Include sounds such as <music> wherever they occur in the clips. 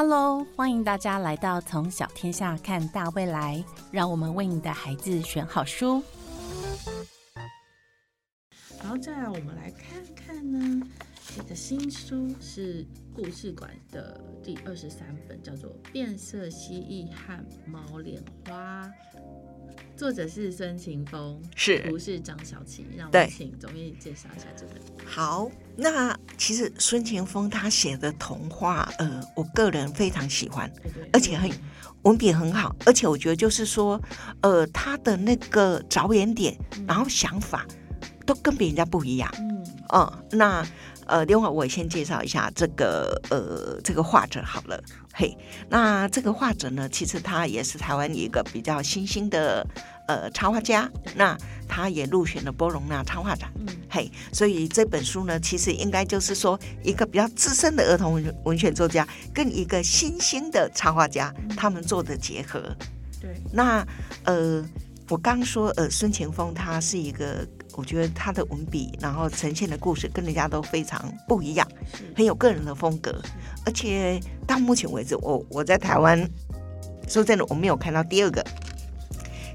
Hello，欢迎大家来到从小天下看大未来，让我们为你的孩子选好书。然后再来，我们来看看呢，这个新书是故事馆的第二十三本，叫做《变色蜥蜴和猫莲花》，作者是孙晴峰，是图是张小琪。让我请总编介绍一下这本。好，那其实孙晴峰他写的童话，呃，我个人非常喜欢，对对，而且很文笔很好，而且我觉得就是说，呃，他的那个着眼点，然后想法都跟别人家不一样。嗯嗯，那呃，另外我先介绍一下这个呃这个画者好了，嘿，那这个画者呢，其实他也是台湾一个比较新兴的呃插画家，那他也入选了波隆纳插画展，嗯嘿，所以这本书呢，其实应该就是说一个比较资深的儿童文文学作家跟一个新兴的插画家他们做的结合，对，那呃，我刚说呃，孙晴峰他是一个，我觉得他的文笔，然后呈现的故事跟人家都非常不一样，很有个人的风格。而且到目前为止，我我在台湾说真的，我没有看到第二个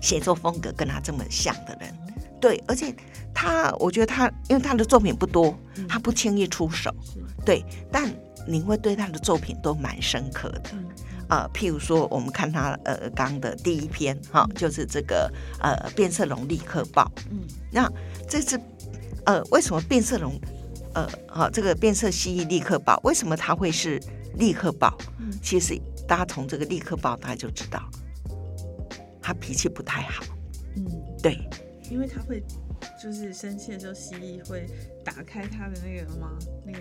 写作风格跟他这么像的人。对，而且他，我觉得他，因为他的作品不多，他不轻易出手，是对，但你会对他的作品都蛮深刻的。嗯呃，譬如说，我们看他呃刚的第一篇哈、就是这个呃变色龙立刻报。嗯那这次呃为什么变色龙呃好、这个变色蜥蜴立刻报，为什么它会是立刻报？嗯其实大家从这个立刻报大家就知道，他脾气不太好。嗯，对因为他会就是生气的时候，蜥蜴会打开它的那个吗？那个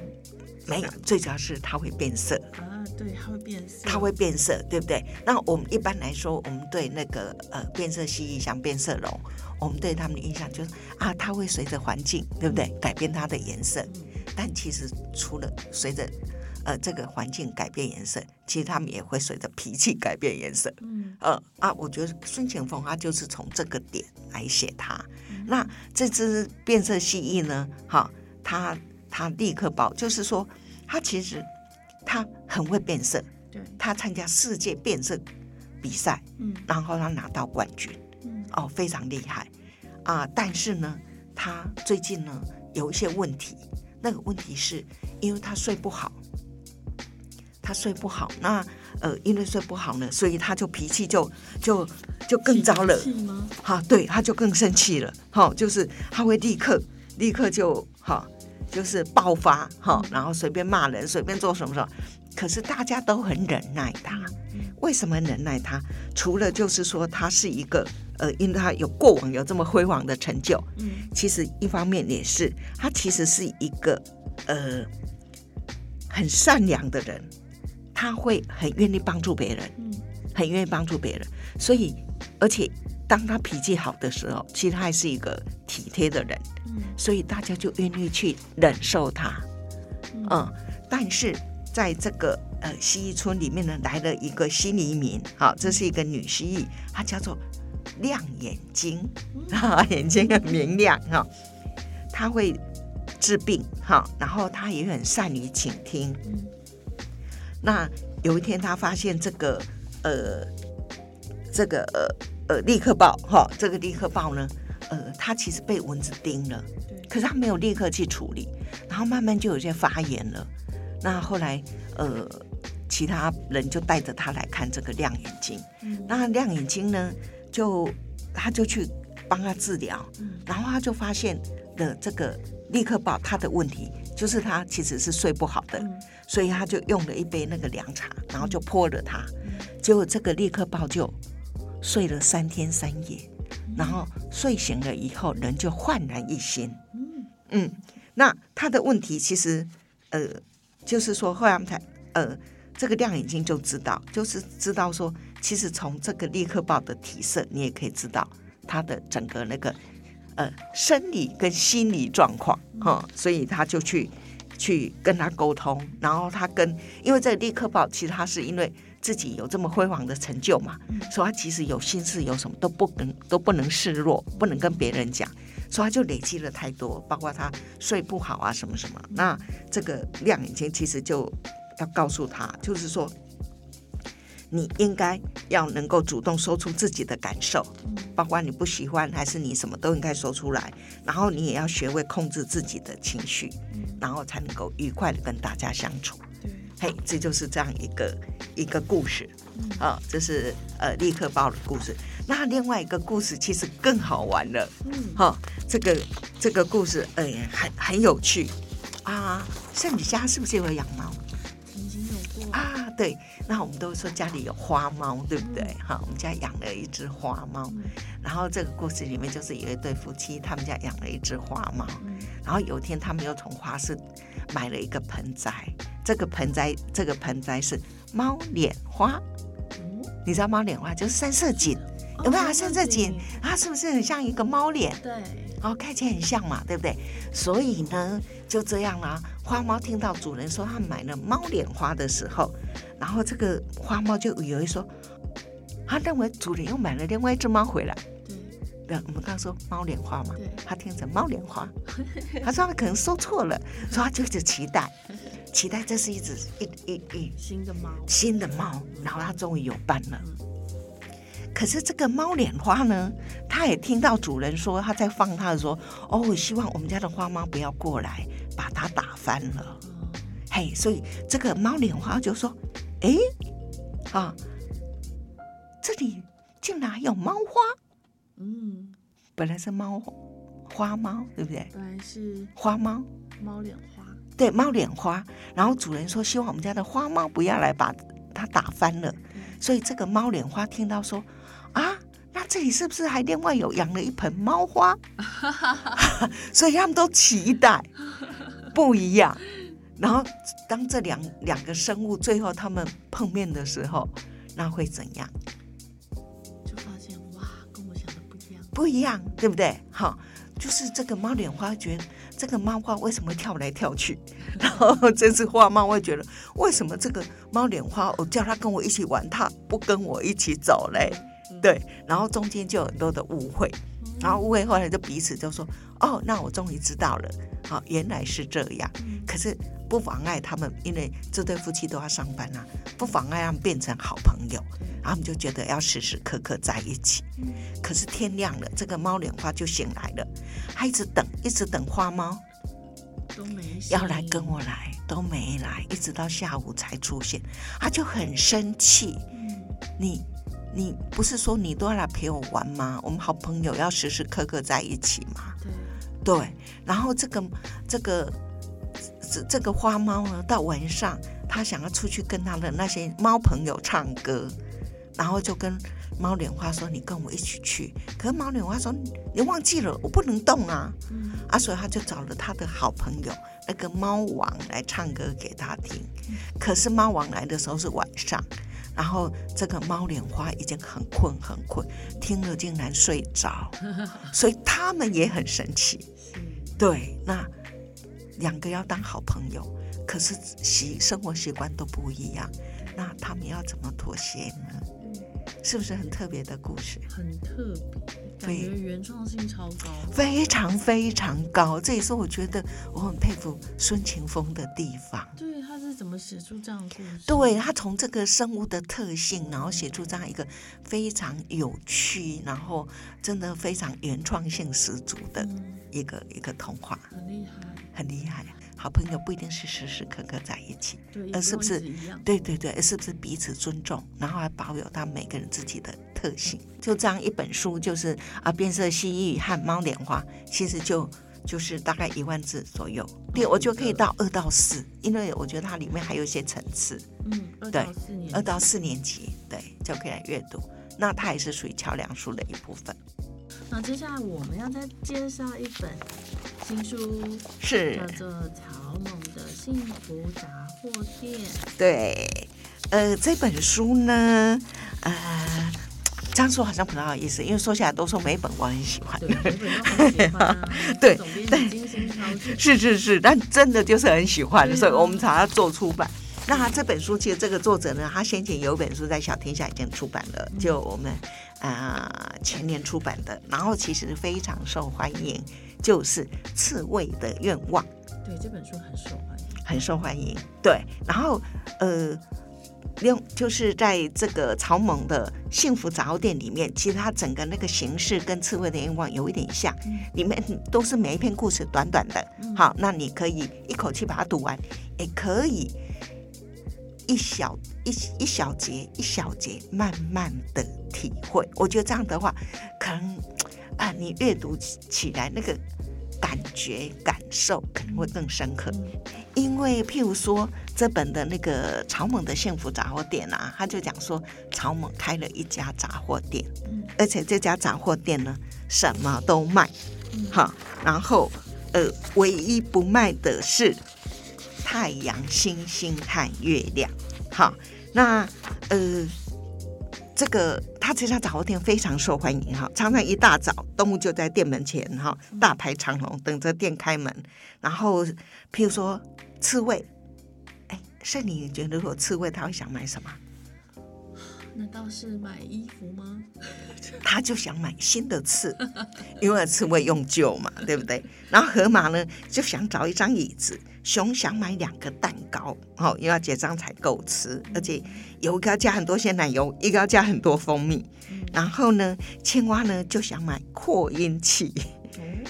没有，最主要是它会变色。啊，对，它会变色，它会变色，对不对？那我们一般来说，我们对那个呃变色蜥蜴像变色龙，我们对它们的印象就是啊，它会随着环境，对不对，改变它的颜色。嗯但其实除了随着呃这个环境改变颜色，其实它们也会随着脾气改变颜色。嗯呃啊，我觉得孙晴峰他就是从这个点来写它。嗯那这只变色蜥蜴呢，哈，它它立刻报，就是说它其实它很会变色，对，它参加世界变色比赛，嗯然后它拿到冠军，嗯哦，非常厉害啊！但是呢，它最近呢有一些问题，那个问题是因为它睡不好，他睡不好，那呃，因为睡不好呢，所以他就脾气就就就更糟了？哈，对，他就更生气了，哈，就是他会立刻立刻就哈，就是爆发哈，然后随便骂人，随便做什么什么，可是大家都很忍耐他，为什么忍耐他？除了就是说他是一个呃，因为他有过往有这么辉煌的成就，嗯。其实一方面也是他其实是一个呃很善良的人，他会很愿意帮助别人。嗯。很愿意帮助别人，所以而且当他脾气好的时候，其实他还是一个体贴的人，嗯。所以大家就愿意去忍受他。嗯，但是在这个呃蜥蜴村里面呢，来了一个新移民，好，这是一个女蜥蜴，她叫做亮眼睛，哈、<laughs> 眼睛很明亮哈、她会治病哈、然后她也很善于倾听。嗯那有一天，他发现这个呃，这个呃呃立刻报哈，这个立刻报呢，呃，他其实被蚊子叮了，可是他没有立刻去处理，然后慢慢就有些发炎了。那后来呃，其他人就带着他来看这个亮眼睛，嗯。那亮眼睛呢，就他就去帮他治疗，嗯。然后他就发现了这个立刻报他的问题就是他其实是睡不好的。嗯所以他就用了一杯那个凉茶，然后就泼了他，嗯结果这个立刻报就睡了三天三夜，然后睡醒了以后人就焕然一新。嗯嗯，那他的问题其实呃，就是说后来他们才呃，这个亮眼睛就知道，就是知道说，其实从这个立刻报的体色，你也可以知道他的整个那个呃生理跟心理状况哈、所以他就去去跟他沟通，然后他跟因为这个立刻报其实他是因为自己有这么辉煌的成就嘛，所以他其实有心事有什么都不能都不能示弱，不能跟别人讲。所以他就累积了太多，包括他睡不好啊什么什么。那这个亮眼睛其实就要告诉他，就是说，你应该要能够主动说出自己的感受，嗯包括你不喜欢还是你什么都应该说出来，然后你也要学会控制自己的情绪，嗯然后才能够愉快的跟大家相处。对，嘿，这就是这样一个一个故事嗯啊，这是呃立刻报的故事。那另外一个故事其实更好玩了，嗯哈、这个这个故事呃很很有趣啊。像你家是不是有养猫？对，那我们都说家里有花猫，对不对？哈、我们家养了一只花猫，嗯然后这个故事里面就是有一对夫妻，他们家养了一只花猫，嗯然后有一天他们又从花市买了一个盆栽，这个盆栽这个盆栽是猫脸花，哦你知道猫脸花就是三色堇，有没有三色堇？它是不是很像一个猫脸？对，哦，看起来很像嘛，对不对？所以呢，就这样啦。花猫听到主人说他买了猫脸花的时候，然后这个花猫就以为说，他认为主人又买了另外一只猫回来。对，对，我们刚刚说猫脸花嘛对，他听成猫脸花，他说他可能说错了，所以他就一直期待，期待这是一只一一一新的猫，新的猫，然后他终于有伴了。可是这个猫脸花呢，它也听到主人说它在放它的时候，哦，我希望我们家的花猫不要过来把它打翻了。哦，嘿，所以这个猫脸花就说：“哎，啊，这里竟然还有猫花，嗯，本来是猫花猫，对不对？本来是花猫，猫脸花，对，猫脸花。然后主人说希望我们家的花猫不要来把它打翻了。所以这个猫脸花听到说啊，那这里是不是还另外有养了一盆猫花？<laughs> <laughs> 所以他们都期待 <laughs> 不一样。然后当这两两个生物最后他们碰面的时候，那会怎样？就发现哇，跟我想的不一样，不一样，对不对？好，就是这个猫脸花觉得这个猫花为什么跳来跳去，然后这只花猫会觉得为什么这个猫脸花我叫它跟我一起玩，它不跟我一起走嘞？对，然后中间就有很多的误会，然后误会后来就彼此就说哦，那我终于知道了，好，原来是这样。可是不妨碍他们，因为这对夫妻都要上班啊，不妨碍他们变成好朋友。然后他们就觉得要时时刻刻在一起。可是天亮了，这个猫脸花就醒来了，它一直等，一直等花猫都没要来跟我来，都没来，一直到下午才出现，他就很生气。嗯，你你不是说你都要来陪我玩吗？我们好朋友要时时刻刻在一起嘛。对，对，然后这个这个这这个花猫呢，到晚上它想要出去跟它的那些猫朋友唱歌，然后就跟猫脸花说：“你跟我一起去。”可是猫脸花说：“你忘记了，我不能动啊！”嗯啊，所以他就找了他的好朋友那个猫王来唱歌给他听。可是猫王来的时候是晚上，然后这个猫脸花已经很困很困，听了竟然睡着，<laughs> 所以他们也很生气。是，对，那两个要当好朋友，可是习生活习惯都不一样，那他们要怎么妥协呢？嗯，是不是很特别的故事？很特别，感对觉原创性超高，非常非常高，这也是我觉得我很佩服孙晴峰的地方。对，他是怎么写出这样的故事？对他从这个生物的特性，然后写出这样一个非常有趣，然后真的非常原创性十足的嗯，一个一个童话，很厉害，很厉害。好朋友不一定是时时刻刻在一起，对，呃是不是也用一直一样？对对而，是不是彼此尊重，然后还保有他每个人自己的特性？就这样一本书，就是啊，变色蜥蜴和猫脸花，其实就就是大概一万字左右。对，我就可以到二到四，因为我觉得它里面还有一些层次。嗯，二对二到四年级，对，就可以来阅读。那它也是属于桥梁书的一部分。那接下来我们要再介绍一本新书，是叫做《草蜢的幸福杂货店》。对，呃，这本书呢，呃，这样说好像不太好意思，因为说起来都说每一本我很喜欢。对。<laughs> 对总编辑精心挑选。<laughs> 是是是，但真的就是很喜欢，啊所以我们才要做出版。那他这本书其实这个作者呢，他先前有一本书在小天下已经出版了，就我们啊、呃前年出版的，然后其实非常受欢迎，就是《刺猬的愿望》。对，这本书很受欢迎。很受欢迎。对，然后呃，用就是在这个草蜢的幸福杂货店里面，其实它整个那个形式跟刺猬的愿望有一点像，里面都是每一篇故事短短的。好，那你可以一口气把它读完，也可以一小一一小节一小节慢慢的体会。我觉得这样的话，可能啊，你阅读起来那个感觉感受可能会更深刻。因为譬如说这本的那个草蜢的幸福杂货店啊，他就讲说草蜢开了一家杂货店，而且这家杂货店呢什么都卖，好，然后呃唯一不卖的是太阳、星星和月亮，好，那呃这个他这家杂货店非常受欢迎哈，常常一大早动物就在店门前哈大排长龙等着店开门，然后譬如说。刺猬，哎，圣你觉得如果刺猬他会想买什么？难道是买衣服吗？<laughs> 他就想买新的刺，<laughs> 因为刺猬用旧嘛，对不对？然后河马呢就想找一张椅子，熊想买两个蛋糕，哦，因为要结账才够吃，而且有一个要加很多鲜奶油，一个要加很多蜂蜜。然后呢，青蛙呢就想买扩音器，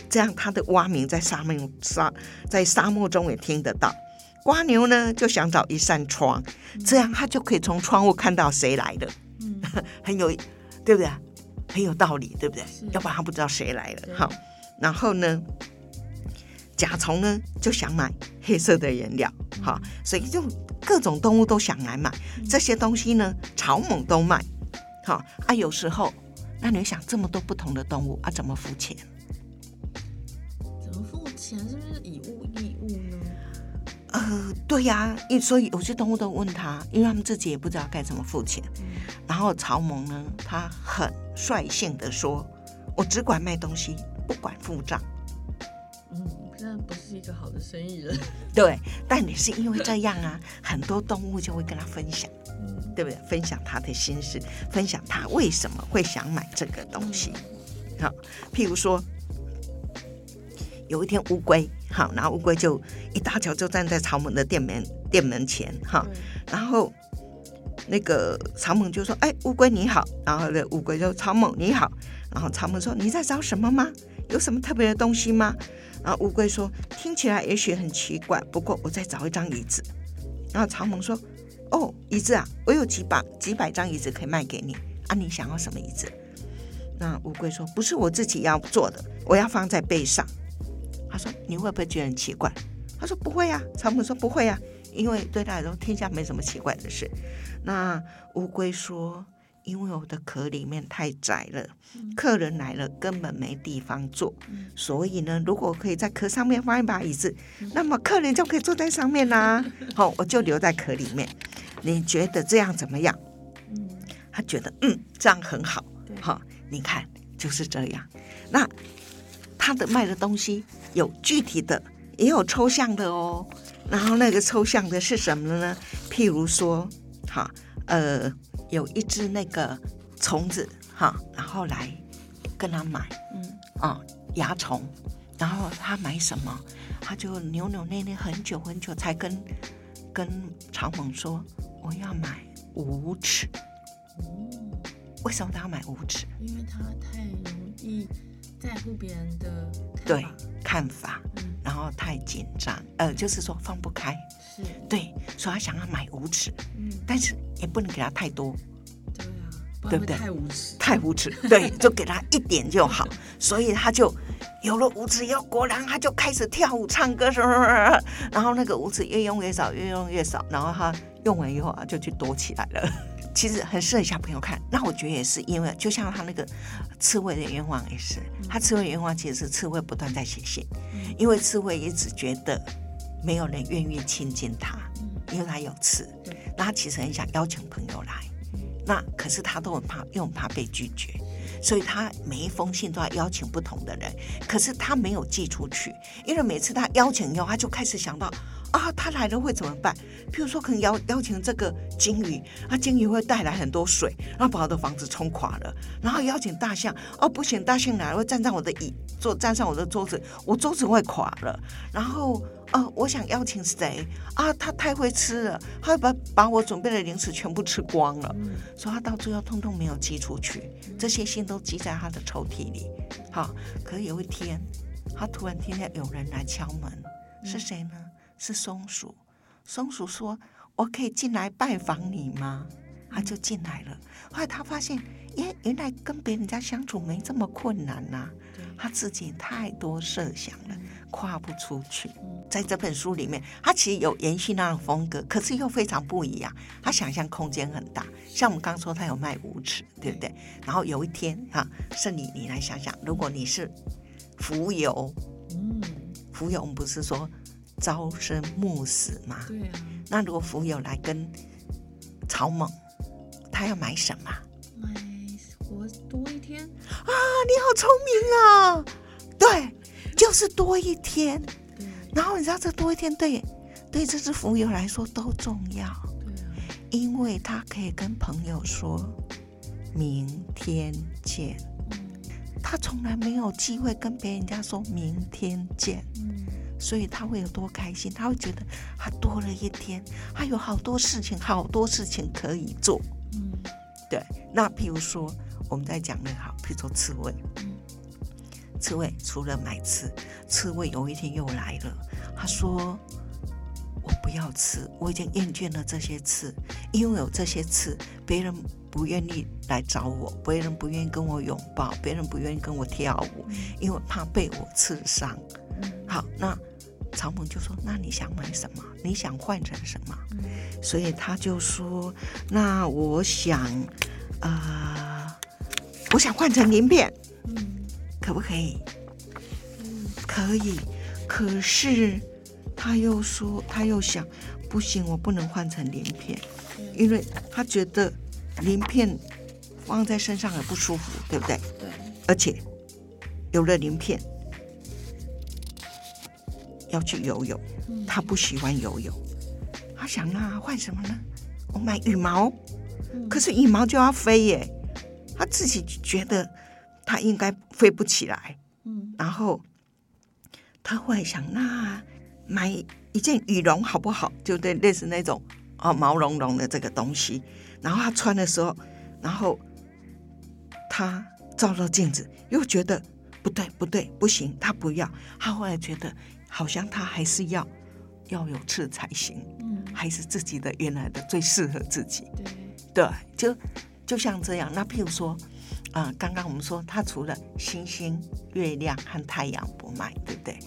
这样它的蛙鸣在沙漠沙在沙漠中也听得到。瓜牛呢就想找一扇窗，这样它就可以从窗户看到谁来的，<laughs> 很有，对不对？很有道理，对不对？要不然它不知道谁来了。好，然后呢，甲虫呢就想买黑色的颜料，好，所以就各种动物都想来买这些东西呢，草蜢都卖。好啊，有时候那你想这么多不同的动物啊，怎么付钱？怎么付钱？是不是以物易物呢？呃，<laughs> 对呀，因所以有些动物都问他，因为他们自己也不知道该怎么付钱。然后曹萌呢，他很率性的说：“我只管卖东西，不管付账。”嗯，这不是一个好的生意人。<laughs> 对，但也是因为这样啊，很多动物就会跟他分享，对不对？分享他的心事，分享他为什么会想买这个东西。好，譬如说。有一天乌龟，好，然后乌龟就一大早就站在曹猛的店门店门前，哈，然后那个曹猛就说：“哎，乌龟你好。”然后呢，乌龟就曹猛你好。”然后曹猛说：“你在找什么吗？有什么特别的东西吗？”然后乌龟说：“听起来也许很奇怪，不过我在找一张椅子。”然后曹猛说：“哦，椅子啊，我有几把几百张椅子可以卖给你啊，你想要什么椅子？”那乌龟说：“不是我自己要做的，我要放在背上。”他说：“你会不会觉得很奇怪？”他说：“不会呀。”草蜢说：“不会呀，因为对他来说，天下没什么奇怪的事。”那乌龟说：“因为我的壳里面太窄了，客人来了根本没地方坐，所以呢，如果可以在壳上面放一把椅子，那么客人就可以坐在上面啦。<laughs> 好，我就留在壳里面。你觉得这样怎么样？”他觉得嗯，这样很好。好，你看就是这样。那。他的卖的东西有具体的，也有抽象的哦。然后那个抽象的是什么呢？譬如说，哈，呃，有一只那个虫子，哈，然后来跟他买，嗯，啊，蚜虫。然后他买什么？他就扭扭捏捏很久很久，才跟跟长猛说：“我要买五尺。”为什么他要买五尺？因为他太容易。在乎别人的对看法，然后太紧张，呃，就是说放不开，是。对，所以他想要买五尺，嗯，但是也不能给他太多，对不对？太无耻，太无耻，对，<laughs> 就给他一点就好，所以他就有了无耻以后，果然他就开始跳舞唱歌，什么什么然后那个无耻越用越少，越用越少，然后他用完以后啊，就去躲起来了。<laughs> 其实很适合小朋友看，那我觉得也是因为，就像他那个刺猬的愿望也是，他刺猬愿望其实是刺猬不断在写信，因为刺猬一直觉得没有人愿意亲近他，因为他有刺，那他其实很想邀请朋友来，那可是他都很怕，又很怕被拒绝，所以他每一封信都要邀请不同的人，可是他没有寄出去，因为每次他邀请以后，他就开始想到。啊，他来了会怎么办？譬如说，可能邀邀请这个鲸鱼，啊，鲸鱼会带来很多水，然后把我的房子冲垮了。然后邀请大象，哦，不行，大象来了会站在我的椅坐，站上我的桌子，我桌子会垮了。然后哦，我想邀请谁啊？他太会吃了，他把把我准备的零食全部吃光了，嗯所以他到最后通通没有寄出去，这些信都积在他的抽屉里。好，可是有一天，他突然听见有人来敲门，是谁呢？是松鼠。松鼠说：“我可以进来拜访你吗？”他就进来了。后来他发现，耶，原来跟别人家相处没这么困难呐、对，他自己太多设想了，跨不出去。嗯在这本书里面，他其实有延续那种风格，可是又非常不一样。他想象空间很大，像我们刚说他有卖五尺，对不对？然后有一天哈，是你你来想想，如果你是浮游，嗯，浮游我们不是说朝生暮死吗？对啊，那如果浮游来跟草蜢，他要买什么？多一天，啊，你好聪明啊！对，就是多一天。对然后你知道这多一天对对这只浮游来说都重要，对啊，因为它可以跟朋友说明天见。嗯他从来没有机会跟别人家说明天见，嗯所以他会有多开心？他会觉得他多了一天，他有好多事情，好多事情可以做。嗯对，那譬如说我们在讲那个好，譬如说刺猬，嗯刺猬除了买刺，刺猬有一天又来了，他说：“我不要刺，我已经厌倦了这些刺，因为有这些刺，别人不愿意来找我，别人不愿意跟我拥抱，别人不愿意跟我跳舞，因为怕被我刺伤。”嗯好，那曹猛就说：“那你想买什么？你想换成什么？”嗯所以他就说：“那我想，呃，我想换成鳞片，嗯。可不可以？”嗯可以，可是他又说，他又想，不行，我不能换成鳞片，因为他觉得鳞片放在身上很不舒服，对不对？对，而且有了鳞片要去游泳，嗯。他不喜欢游泳，他想那换什么呢？我买羽毛，嗯。可是羽毛就要飞耶，他自己觉得他应该飞不起来。嗯然后他后来想，那买一件羽绒好不好？就对，类似那种哦毛茸茸的这个东西。然后他穿的时候，然后他照照镜子，又觉得不对不对，不行，他不要。他后来觉得好像他还是要要有刺才行，嗯还是自己的原来的最适合自己。对，对，就就像这样。那譬如说，啊、刚刚我们说，他除了星星、月亮和太阳不卖，对不对？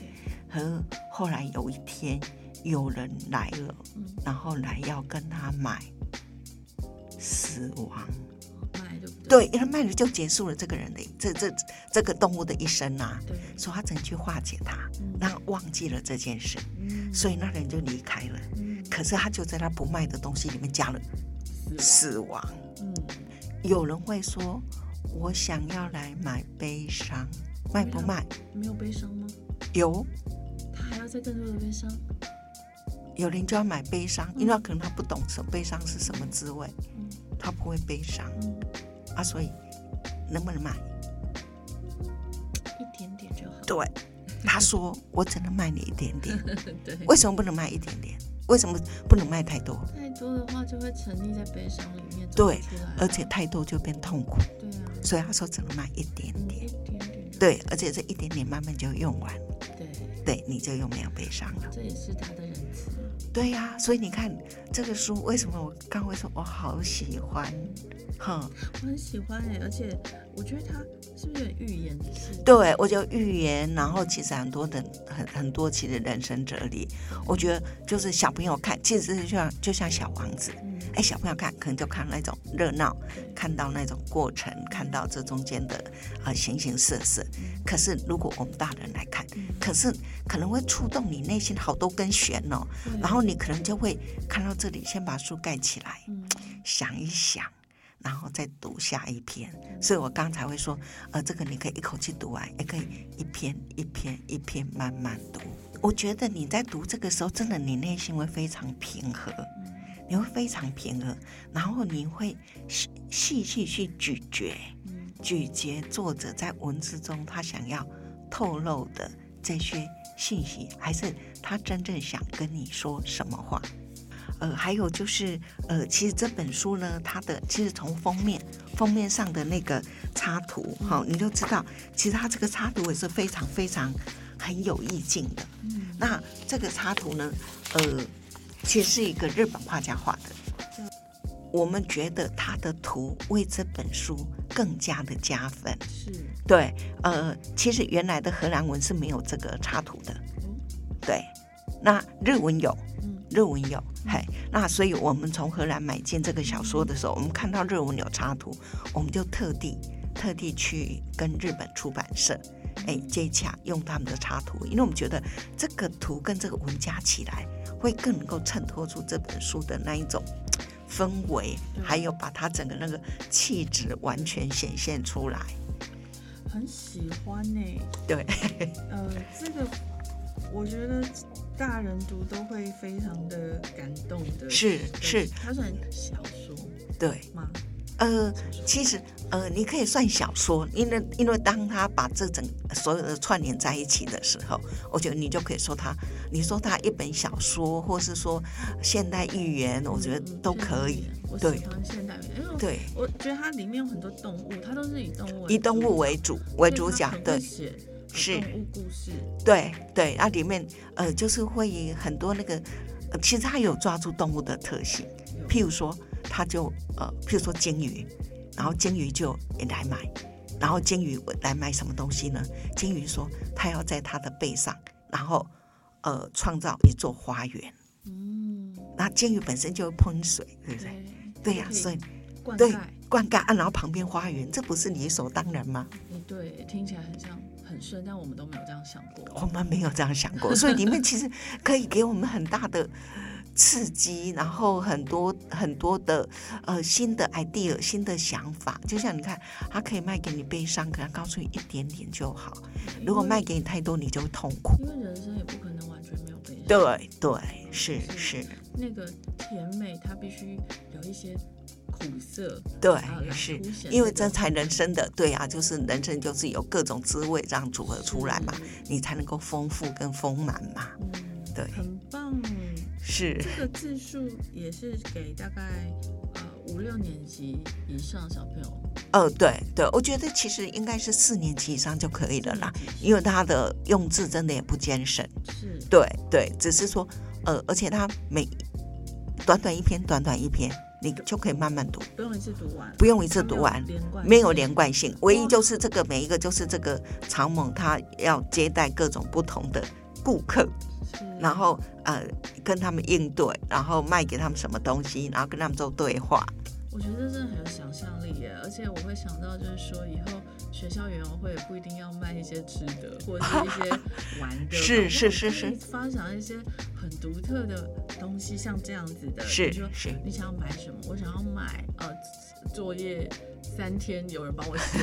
和后来有一天有人来了，嗯然后来要跟他买死亡，对，因为卖了就结束了这个人的这这这个动物的一生啊。对，说他怎么去化解它，嗯让他忘记了这件事，嗯所以那人就离开了。嗯可是他就在他不卖的东西里面加了死死亡。嗯有人会说，我想要来买悲伤，卖不卖？没有悲伤吗？有，他还要再更多的悲伤？有人就要买悲伤，因为可能他不懂什么悲伤是什么滋味，嗯他不会悲伤嗯，啊，所以能不能买？一点点就好。对，他说我只能卖你一点点，<laughs> 对，为什么不能卖一点点？为什么不能卖太多？太多的话就会沉溺在悲伤里对。而且太多就变痛苦，对啊，所以他说只能卖一点嗯点。一点点就对，而且这一点点慢慢就用完，对，对，你就又没有悲伤了。这也是他的仁慈。对呀、所以你看这个书，为什么我刚会说我好喜欢？哼，我很喜欢哎，而且我觉得他是不是预言？对我就预言，然后其实很多的很很多其实人生哲理，我觉得就是小朋友看，其实就像就像小王子，嗯，哎，小朋友看可能就看那种热闹，看到那种过程，看到这中间的呃形形色色。可是如果我们大人来看，嗯可是可能会触动你内心好多根弦哦，对然后你可能就会看到这里，先把书盖起来，嗯想一想，然后再读下一篇。所以我刚才会说，呃，这个你可以一口气读完，也可以一篇一篇一篇慢慢读。我觉得你在读这个时候，真的你内心会非常平和，你会非常平和，然后你会细细细去咀嚼，嗯咀嚼作者在文字中他想要透露的这些信息，还是他真正想跟你说什么话？呃，还有就是，呃，其实这本书呢，它的其实从封面封面上的那个插图，好、你就知道，其实它这个插图也是非常非常很有意境的。嗯，那这个插图呢，呃，其实是一个日本画家画的。我们觉得他的图为这本书更加的加分。是，对，呃，其实原来的荷兰文是没有这个插图的。哦，对，那日文有，嗯，日文有，嘿，那所以我们从荷兰买进这个小说的时候，我们看到日文有插图，我们就特地特地去跟日本出版社哎接洽，用他们的插图，因为我们觉得这个图跟这个文加起来，会更能够衬托出这本书的那一种氛围，还有把它整个那个气质完全显现出来。很喜欢呢。对，<laughs> 呃，这个我觉得大人读都会非常的感动的。是是，它算小说对，吗？呃，其实，呃，你可以算小说，因为因为当他把这整所有的串联在一起的时候，我觉得你就可以说他，你说他一本小说，或是说现代寓言，我觉得嗯都可以。。我对喜欢现代寓言，因为对，我觉得它里面有很多动物，它都是以动物以动物为主为主角，对写是动物故事，对对，那里面呃就是会很多那个，呃、其实他有抓住动物的特性，譬如说，他就呃，譬如说鲸鱼，然后鲸鱼就也来买，然后鲸鱼来买什么东西呢？鲸鱼说他要在他的背上，然后呃创造一座花园。嗯，那鲸鱼本身就会喷水，对不对？对对呀、所以对灌溉，灌溉啊，然后旁边花园，这不是理所当然吗？哎对，听起来很像很顺，但我们都没有这样想过。我们没有这样想过，所以里面其实可以给我们很大的刺激，然后很多很多的呃新的 idea、新的想法。就像你看，它可以卖给你悲伤，可能告诉你一点点就好。如果卖给你太多，你就会痛苦。因为人生也不可能完全没有悲伤。对对，是是，那个甜美，它必须有一些苦涩，对啊是，因为这才人生的对啊，就是人生就是有各种滋味这样组合出来嘛，你才能够丰富跟丰满嘛。嗯，对很棒。是这个字数也是给大概呃五六年级以上小朋友呃，对对，我觉得其实应该是四年级以上就可以了啦，因为他的用字真的也不艰深。是对对，只是说呃，而且他每短短一篇，短短一篇，你就可以慢慢读，不用一次读完，不用一次读完。没有连贯，没有连。贯性，唯一就是这个每一个就是这个长猛，他要接待各种不同的顾客，然后呃跟他们应对，然后卖给他们什么东西，然后跟他们做对话。我觉得这真的很有想象力耶，而且我会想到就是说以后学校园游会也不一定要卖一些吃的或者是一些 <laughs> 玩的，是是是是发展一些很独特的东西，像这样子的，是是你想要买什么？我想要买呃作业三天有人帮我写，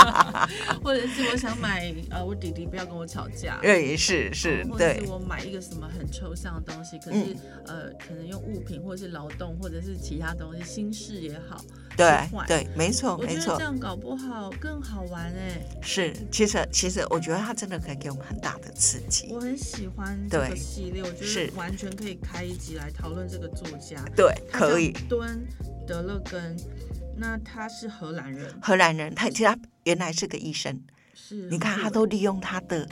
<laughs> 或者是我想买呃我弟弟不要跟我吵架。对，是是或，者对是我买一个什么很抽象的东西，可是、嗯呃，可能用物品或者是劳动或者是其他东西，心事也好，对对，没错没错我觉得这，样搞不好更好玩哎、是。其实其实我觉得它真的可以给我们很大的刺激。我很喜欢这个系列，我觉得是得完全可以开一集来讨论这个作家。对，可以。敦德勒根，那他是荷兰人，荷兰人，他其实他原来是个医生，是。你看他都利用他的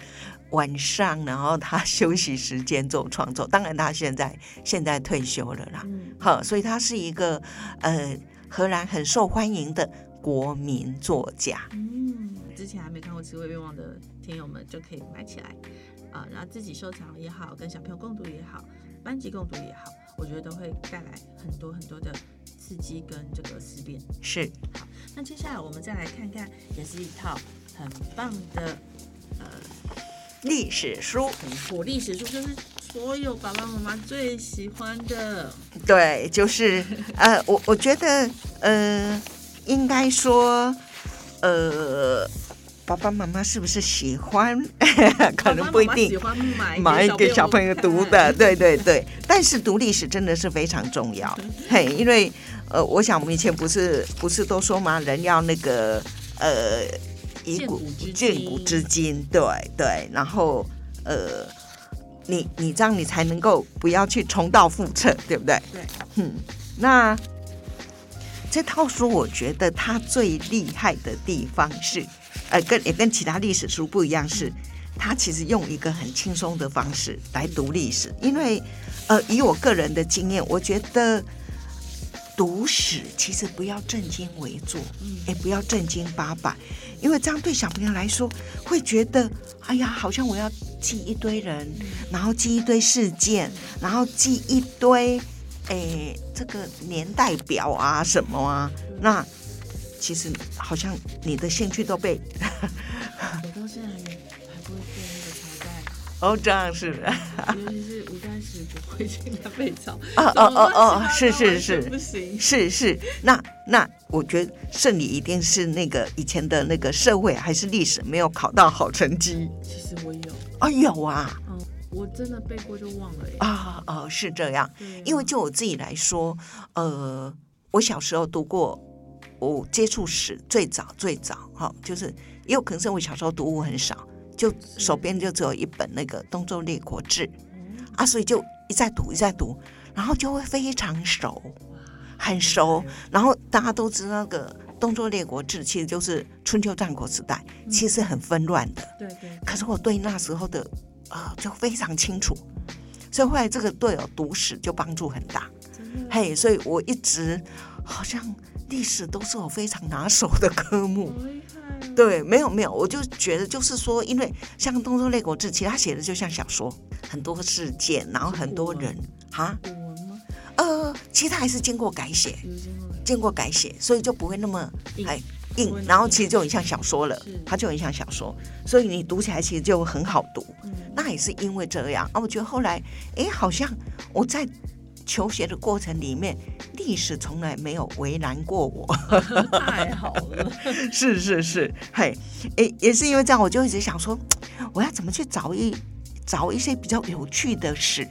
晚上，然后他休息时间做创作。当然他现在现在退休了啦，嗯。好，所以他是一个呃荷兰很受欢迎的国民作家。嗯，之前还没看过《智慧愿望》的听友们就可以买起来。啊，然后自己收藏也好，跟小朋友共读也好，班级共读也好，我觉得都会带来很多很多的刺激跟这个思辨。是好那接下来我们再来看看，也是一套很棒的呃历史书，很火历史书，就是所有爸爸妈妈最喜欢的。对，就是呃，我我觉得呃，应该说呃。爸爸妈妈是不是喜欢？<laughs> 可能不一定喜欢买买给小朋友读的，<laughs> 对对对。但是读历史真的是非常重要，<laughs> 嘿，因为呃，我想我们以前不是不是都说吗？人要那个呃，以古见古知今知今，对对。然后呃，你你这样你才能够不要去重蹈覆辙，对不对？对，嗯，那这套书我觉得它最厉害的地方是，呃，跟也跟其他历史书不一样，是它其实用一个很轻松的方式来读历史，因为呃，以我个人的经验，我觉得。读史其实不要正襟危坐，也不要正经八百，因为这样对小朋友来说会觉得，哎呀，好像我要记一堆人，然后记一堆事件，然后记一堆，诶，这个年代表啊什么啊，那其实好像你的兴趣都被。哦，这样是的。尤 <laughs> 其是吴丹石不会进来背朝。哦哦哦哦，是是是，不行。是是，那那我觉得胜利一定是那个以前的那个社会还是历史没有考到好成绩。其实我有。啊有啊。嗯，我真的背过就忘了。啊哦，是这样。因为就我自己来说，呃，我小时候读过，我接触史最早最早哈，就是也有可能是我小时候读物很少。就手边就只有一本那个《东周列国志》，啊，所以就一再读一再读，然后就会非常熟，很熟。然后大家都知道，那个《东周列国志》其实就是春秋战国时代，其实很纷乱的。对对。可是我对那时候的啊就非常清楚，所以后来这个对我读史就帮助很大。嘿，所以我一直好像历史都是我非常拿手的科目。<laughs> 对，没有没有，我就觉得就是说，因为像《东周列国志》，其实他写的就像小说，很多事件，然后很多人哈。呃，其实他还是经过改写，经过改写，所以就不会那么哎硬，然后其实就很像小说了，它就很像小说，所以你读起来其实就很好读。那也是因为这样啊，我觉得后来哎，好像我在。求学的过程里面，历史从来没有为难过我，太好了。<laughs> 是是是，嘿，诶，也是因为这样，我就一直想说，我要怎么去找一找一些比较有趣的事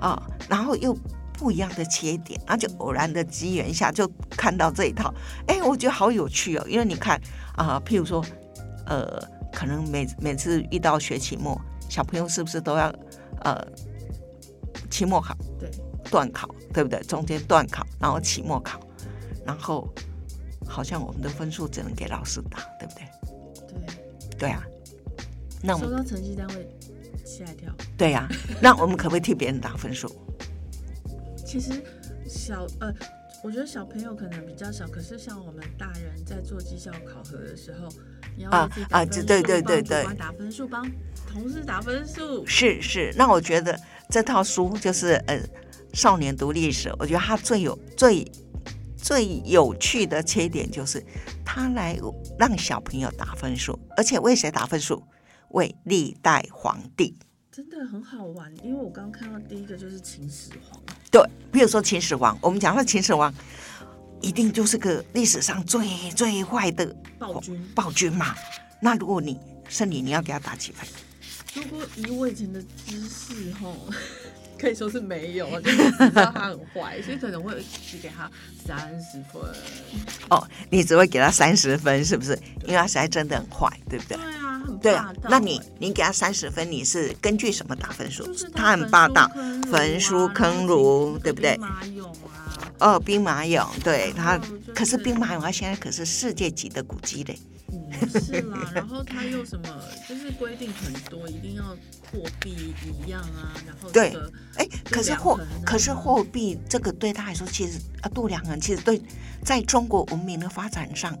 啊，然后又不一样的切点，然后就偶然的机缘下就看到这一套，哎，我觉得好有趣哦，因为你看啊，譬如说，呃，可能每每次遇到学期末，小朋友是不是都要呃？期末考，对，段考，对不对？中间段考，然后期末考，然后好像我们的分数只能给老师打，对不对？对，对啊。那收到成绩单会吓一跳。对呀，那我们可不可以替别人打分数？其实小呃，我觉得小朋友可能比较小，可是像我们大人在做绩效考核的时候，你要啊啊，对对对对，帮打分数，帮同事打分数。是是，那我觉得。这套书就是呃，少年读历史。我觉得它最有最最有趣的缺点就是，它来让小朋友打分数，而且为谁打分数？为历代皇帝。真的很好玩，因为我刚刚看到第一个就是秦始皇。对，比如说秦始皇，我们讲到秦始皇，一定就是个历史上最最坏的暴君暴君嘛。那如果你是你，你要给他打几分？如果以我以前的知识，吼，<laughs> 可以说是没有，<laughs> 就是知道他很坏，所以可能会只给他三十分。哦，你只会给他三十分，是不是？因为他实在真的很坏，对不对？对啊，很对啊。那你你给他三十分，你是根据什么打分数？他很霸道，焚书坑儒，对不对？兵马俑啊。哦，兵马俑，对他，可是兵马俑他现在可是世界级的古迹嘞。是啦，<laughs> 然后他又什么，就是规定很多，一定要货币一样啊，然后对，哎，可是货，可是货币这个对他来说，其实啊，度量衡其实对，在中国文明的发展上，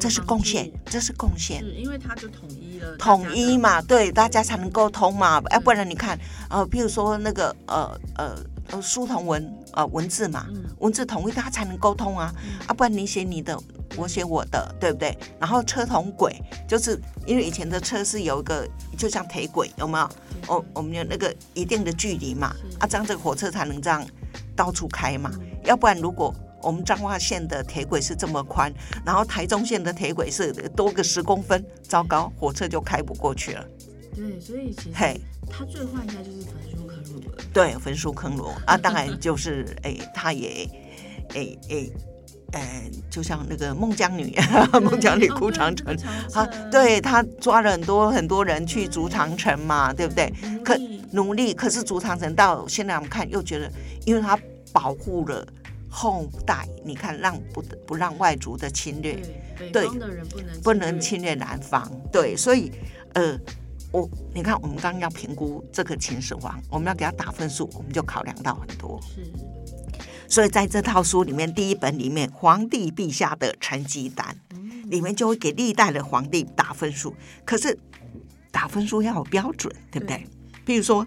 这是贡献，这是贡献，是因为他就统一了，统一嘛，对，大家才能沟通嘛，要不然你看，呃，譬如说那个呃呃呃书同文呃文字嘛，文字统一，大家才能沟通啊，啊，不然你写你的。我写我的，对不对？然后车同轨，就是因为以前的车是有一个，就像铁轨，有没有？我我们有那个一定的距离嘛，啊，这样这个火车才能这样到处开嘛。要不然，如果我们彰化线的铁轨是这么宽，然后台中线的铁轨是多个十公分，糟糕，火车就开不过去了。对，所以其实嘿，它最坏应该就是焚书坑儒了。对，焚书坑儒啊，当然就是哎，他也哎哎。呃，就像那个孟姜女，<laughs> 孟姜女哭长城，啊，对她抓了很多很多人去筑长城嘛，对不对？可努力，可是筑长城到现在我们看又觉得，因为她保护了后代，你看让不不让外族的侵略，对，的人不能不能侵略南方，对，所以呃。我你看，我们刚刚要评估这个秦始皇，我们要给他打分数，我们就考量到很多。是，所以在这套书里面，第一本里面《皇帝陛下的成绩单》里面就会给历代的皇帝打分数。可是打分数要有标准，对不对？比如说，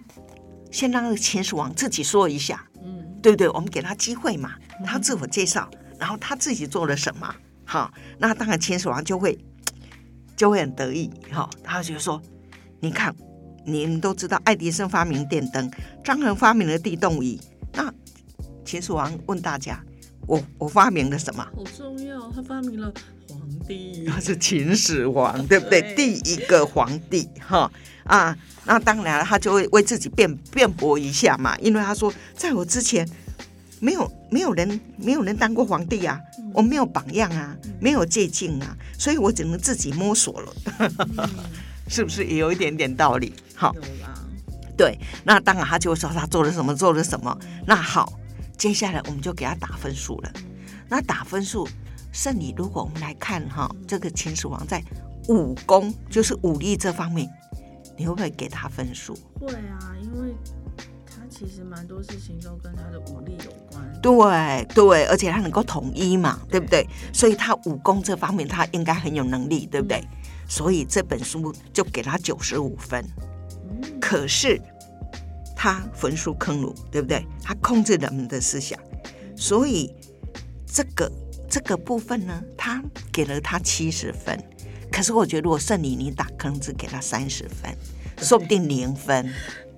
先让秦始皇自己说一下，嗯，对不对？我们给他机会嘛，他自我介绍，然后他自己做了什么，好，那当然秦始皇就会 <tsk> 就会很得意，哈，他就说。你看，你们都知道爱迪生发明电灯，张衡发明了地动仪。那秦始皇问大家：“我我发明了什么？”好重要，他发明了皇帝。他是秦始皇，对不对？第一个皇帝，哈啊。那当然，他就会为自己辩辩驳一下嘛，因为他说，在我之前，没有没有人没有人当过皇帝啊，我没有榜样啊，没有借鉴啊，所以我只能自己摸索了。<laughs> 是不是也有一点点道理？好，对，那当然他就会说他做了什么，做了什么。那好，接下来我们就给他打分数了。那打分数，圣理，如果我们来看哈，这个秦始皇在武功，就是武力这方面，你会不会给他分数？会啊，因为他其实蛮多事情都跟他的武力有关。对对，而且他能够统一嘛，对不对？所以他武功这方面，他应该很有能力，对不对？所以这本书就给他九十五分，可是他焚书坑儒，对不对？他控制人们的思想，所以这个这个部分呢，他给了他七十分。可是我觉得，如果圣理你打坑只给他三十分，说不定零分。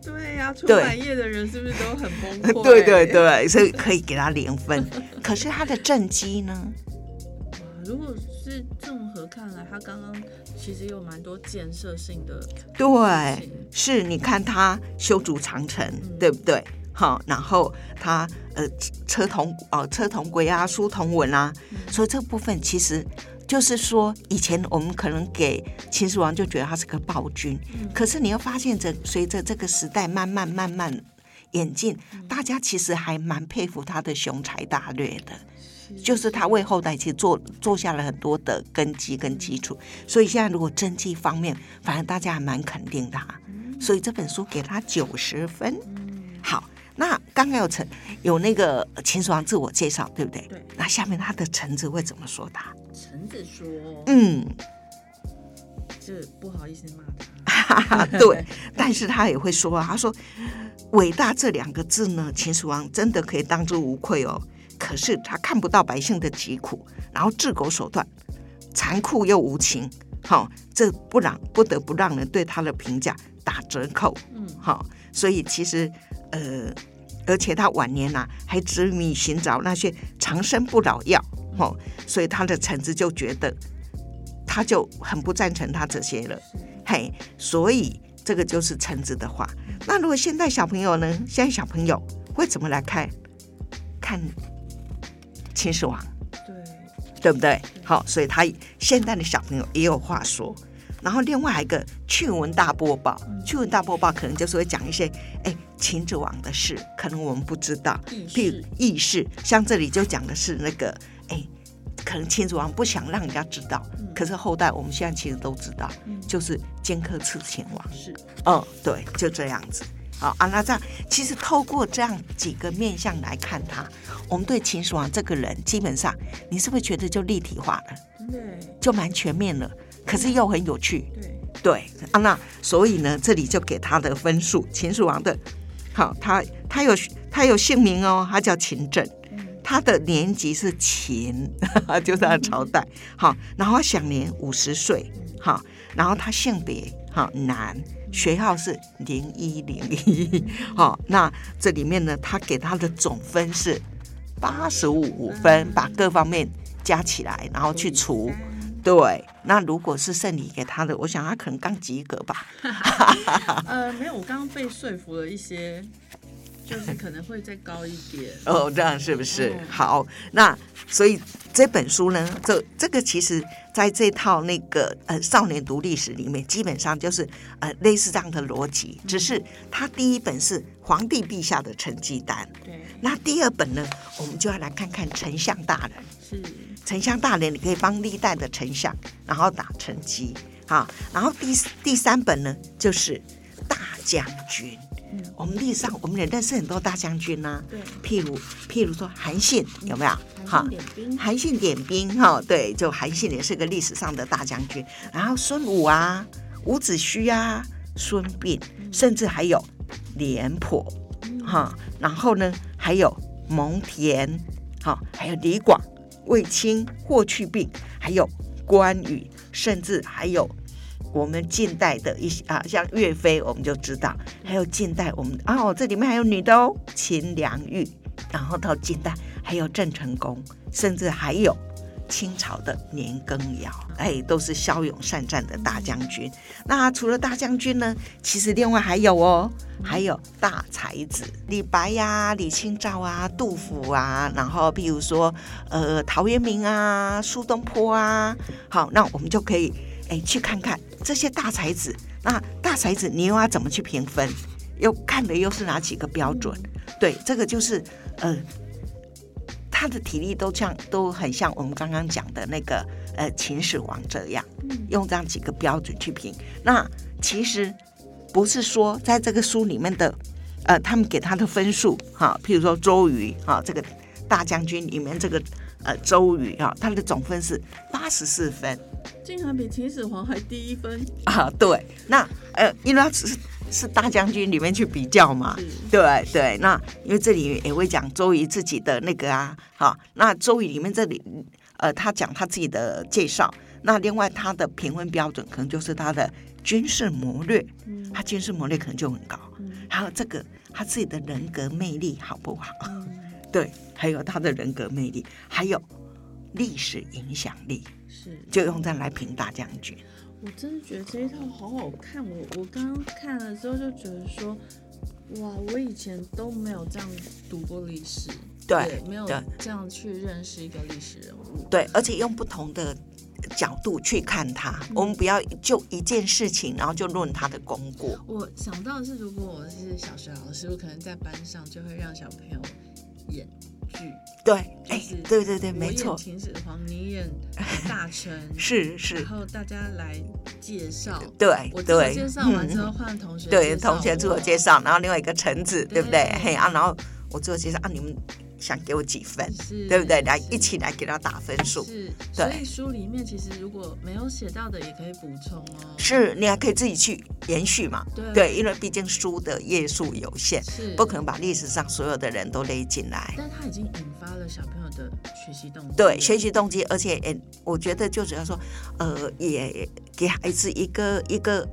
对呀，出版业的人是不是都很崩溃？<laughs> 对对对，所以可以给他零分。可是他的政绩呢？综合看来，他刚刚其实有蛮多建设性的。对，是，你看他修筑长城，对不对？好，然后他呃车同哦车同轨啊，书同文啊，所以这部分其实就是说，以前我们可能给秦始皇就觉得他是个暴君，可是你又发现，这随着这个时代慢慢慢慢演进，大家其实还蛮佩服他的雄才大略的。就是他为后代其实做做下了很多的根基跟基础，所以现在如果政绩方面，反正大家还蛮肯定他，所以这本书给他九十分。好，那刚刚有陈有那个秦始皇自我介绍，对不对？对。那下面他的臣子会怎么说他？臣子说：“嗯，就不好意思骂他。<laughs> ” <laughs> 对，但是他也会说啊，他说：“伟大这两个字呢，秦始皇真的可以当之无愧哦。”可是他看不到百姓的疾苦，然后治国手段残酷又无情，好，这不让不得不让人对他的评价打折扣。嗯，好，所以其实呃，而且他晚年呐还执迷寻找那些长生不老药，哦，所以他的臣子就觉得他就很不赞成他这些了。嘿，所以这个就是臣子的话。那如果现在小朋友呢？现在小朋友会怎么来看？看？秦始皇，对对不对？好，所以他现在的小朋友也有话说。然后另外一个趣闻大播报，趣闻大播报可能就是会讲一些哎秦始皇的事，可能我们不知道，譬如轶事。像这里就讲的是那个哎，可能秦始皇不想让人家知道，可是后代我们现在其实都知道，就是荆轲刺秦王。是，嗯，对，就这样子。好啊，那这样其实透过这样几个面相来看他，我们对秦始皇这个人，基本上你是不是觉得就立体化了？对，就蛮全面了。可是又很有趣。对，对啊，那所以呢，这里就给他的分数，秦始皇的，好，他他有他有姓名哦，他叫秦政，他的年级是秦，<laughs> 就是他的朝代。好，然后享年五十岁。好，然后他性别好男。学号是零一零一，<laughs> 好，那这里面呢，他给他的总分是八十五分，把各方面加起来，然后去除，对。那如果是圣礼给他的，我想他可能刚及格吧。<laughs> 呃，没有，我刚刚被说服了一些，就是可能会再高一点。<laughs> 哦，这样是不是？好，那所以。这本书呢，这这个其实在这套那个呃少年读历史里面，基本上就是呃类似这样的逻辑，只是它第一本是皇帝陛下的成绩单，对，那第二本呢，我们就要来看看丞相大人。是，丞相大人，你可以帮历代的丞相，然后打成绩，好，然后第第三本呢，就是大将军。嗯，我们历史上我们也认识很多大将军呐、对，譬如譬如说韩信，有没有？韩信点兵，韩信点兵，哈，对，就韩信也是个历史上的大将军。然后孙武啊，伍子胥啊，孙膑，甚至还有廉颇，嗯。哈，然后呢，还有蒙恬，哈，还有李广、卫青、霍去病，还有关羽，甚至还有我们近代的一些啊，像岳飞，我们就知道，还有近代我们哦，这里面还有女的哦，秦良玉，然后到近代还有郑成功，甚至还有。清朝的年羹尧，哎，都是骁勇善战的大将军。那除了大将军呢，其实另外还有哦，还有大才子，李白呀、李清照啊、杜甫啊，然后比如说呃陶渊明啊、苏东坡啊，好，那我们就可以哎去看看这些大才子。那大才子你又要怎么去评分？又看的又是哪几个标准？对，这个就是呃。他的体力都像都很像我们刚刚讲的那个呃秦始皇这样，嗯用这样几个标准去评。那其实不是说在这个书里面的呃他们给他的分数哈，譬如说周瑜哈这个大将军里面这个呃周瑜哈他的总分是八十四分竟然比秦始皇还低一分，啊，对，那呃因为他只是是大将军里面去比较嘛，对对，那因为这里也会讲周瑜自己的那个啊，好，那周瑜里面这里，呃，他讲他自己的介绍，那另外他的评分标准可能就是他的军事谋略，嗯。他军事谋略可能就很高，嗯。还有这个他自己的人格魅力好不好？嗯，<laughs> 对，还有他的人格魅力，还有历史影响力，是，就用这样来评大将军。我真的觉得这一套好好看，我我刚刚看了之后就觉得说，哇，我以前都没有这样读过历史，对也没有对。这样去认识一个历史人物，对，而且用不同的角度去看他，我们不要就一件事情，然后就论他的功过。我想到的是，如果我是小学老师，我可能在班上就会让小朋友演剧，对，哎就是，对对对，没错，秦始皇，你演大臣，<laughs> 是是。然，后大家来介绍。对我对，介绍完之后，换同学对，同学自我我。介绍，然后另外一个橙子，对不对？对。嘿啊，然后我自我介绍啊，你们想给我几分，是，对不对？来一起来给他打分数。是，对所以书里面其实如果没有写到的，也可以补充哦。是你还可以自己去延续嘛？对对，因为毕竟书的页数有限，是不可能把历史上所有的人都勒进来。但它已经引发了小朋友的学习动机。对，学习动机，而且也我觉得就主要说，呃，也给孩子一个一个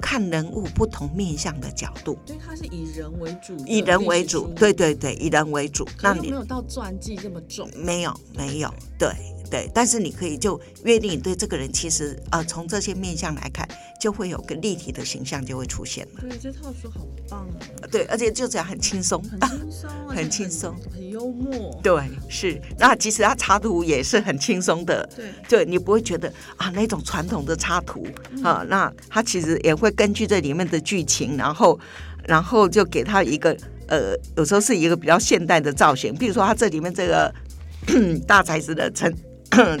看人物不同面相的角度，对，它是以人为主以人为主对，对对，以人为主。那你没有到传记这么重。没有没有，对对，但是你可以就约定你对这个人，其实呃从这些面相来看，就会有个立体的形象就会出现了。对，这套书好棒哦，对，而且就这样很轻松。很轻松，<laughs> 很轻松很幽默。对，是。那其实他插图也是很轻松的，对，对你不会觉得啊那种传统的插图嗯啊，那他其实也会根据这里面的剧情，然后然后就给他一个呃，有时候是一个比较现代的造型，比如说他这里面这个 <clears throat> 大才子的成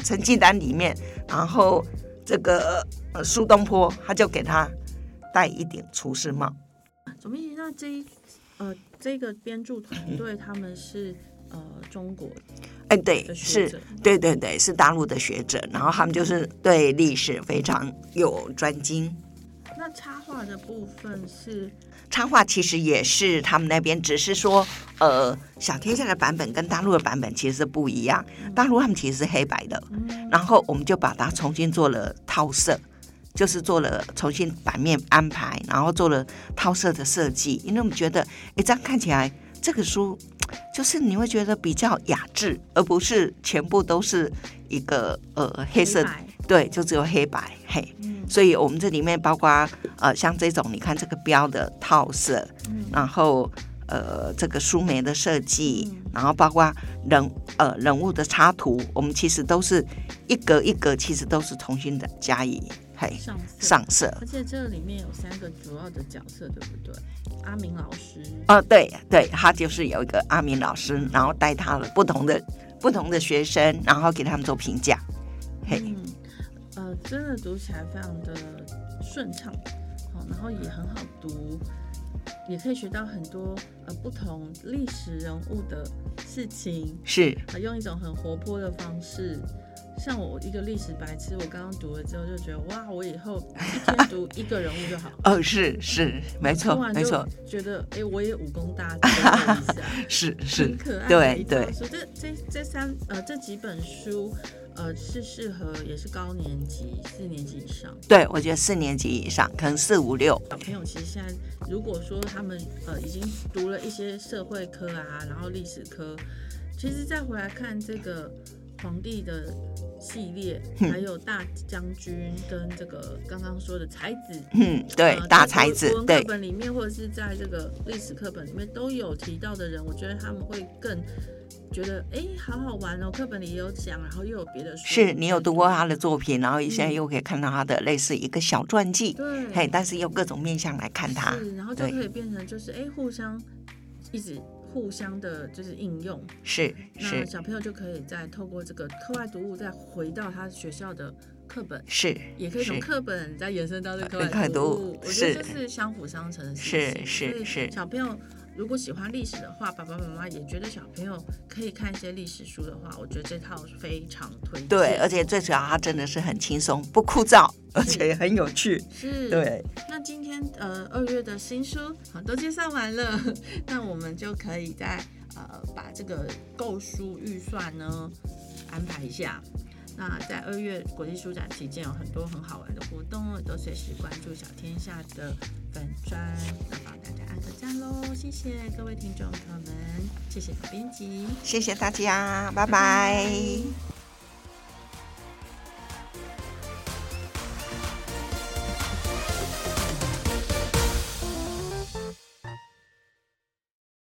成绩单里面，然后这个呃苏东坡他就给他戴一顶厨师帽，总编辑，那这一呃这个编著团队他们是呃中国哎，对，是者，对对对，是大陆的学者，然后他们就是对历史非常有专精。那插画的部分是插画其实也是他们那边，只是说，呃，小天下的版本跟大陆的版本其实是不一样。大陆他们其实是黑白的，嗯然后我们就把它重新做了套色，就是做了重新版面安排，然后做了套色的设计。因为我们觉得，哎，这样看起来这个书就是你会觉得比较雅致，而不是全部都是一个呃黑色，白对，就只有黑白嘿。嗯所以我们这里面包括呃像这种，你看这个标的套色，嗯然后呃这个书眉的设计，嗯然后包括人呃人物的插图，我们其实都是一格一格，其实都是重新的加以嘿上色上色。而且这里面有三个主要的角色，对不对？阿明老师，哦，对对，他就是有一个阿明老师，然后带他的不同的不同的学生，然后给他们做评价。嘿，嗯，呃，真的读起来非常的顺畅，好，然后也很好读，也可以学到很多呃不同历史人物的事情，是呃，用一种很活泼的方式。像我一个历史白痴，我刚刚读了之后就觉得，哇，我以后一天读一个人物就好。哦，是是，没错没错，觉得哎、我也武功大 <laughs> 增一下，是是很，可爱的对对书。这这这三呃这几本书呃是适合也是高年级四年级以上对我觉得四年级以上，可能四五六，小朋友。其实现在如果说他们呃已经读了一些社会科啊，然后历史科，其实再回来看这个皇帝的系列，嗯还有大将军跟这个刚刚说的才子。嗯，对呃，大才子，国文课本里面，或者是在这个历史课本里面都有提到的人，我觉得他们会更觉得，哎，好好玩哦。课本里也有讲，然后又有别的书，是你有读过他的作品，然后现在又可以看到他的类似一个小传记，对，嘿，但是用各种面向来看他，是，然后就可以变成就是，哎，互相一直互相的，就是应用。是那是小朋友就可以再透过这个课外读物，再回到他学校的课本，是也可以从课本再延伸到这个课外外读读物物。我觉得这是相辅相成的事是情。所以是是小朋友如果喜欢历史的话，爸爸妈妈也觉得小朋友可以看一些历史书的话，我觉得这套非常推荐。对，而且最主要它真的是很轻松，不枯燥，而且也很有趣，是。对，那今天呃二月的新书好都介绍完了，<laughs> 那我们就可以再呃把这个购书预算呢安排一下。那在二月国际书展期间有很多很好玩的活动哦，都随时关注小天下的粉砖，那帮大家按个赞喽，谢谢各位听众朋友们，谢谢小编辑，谢谢大家，拜拜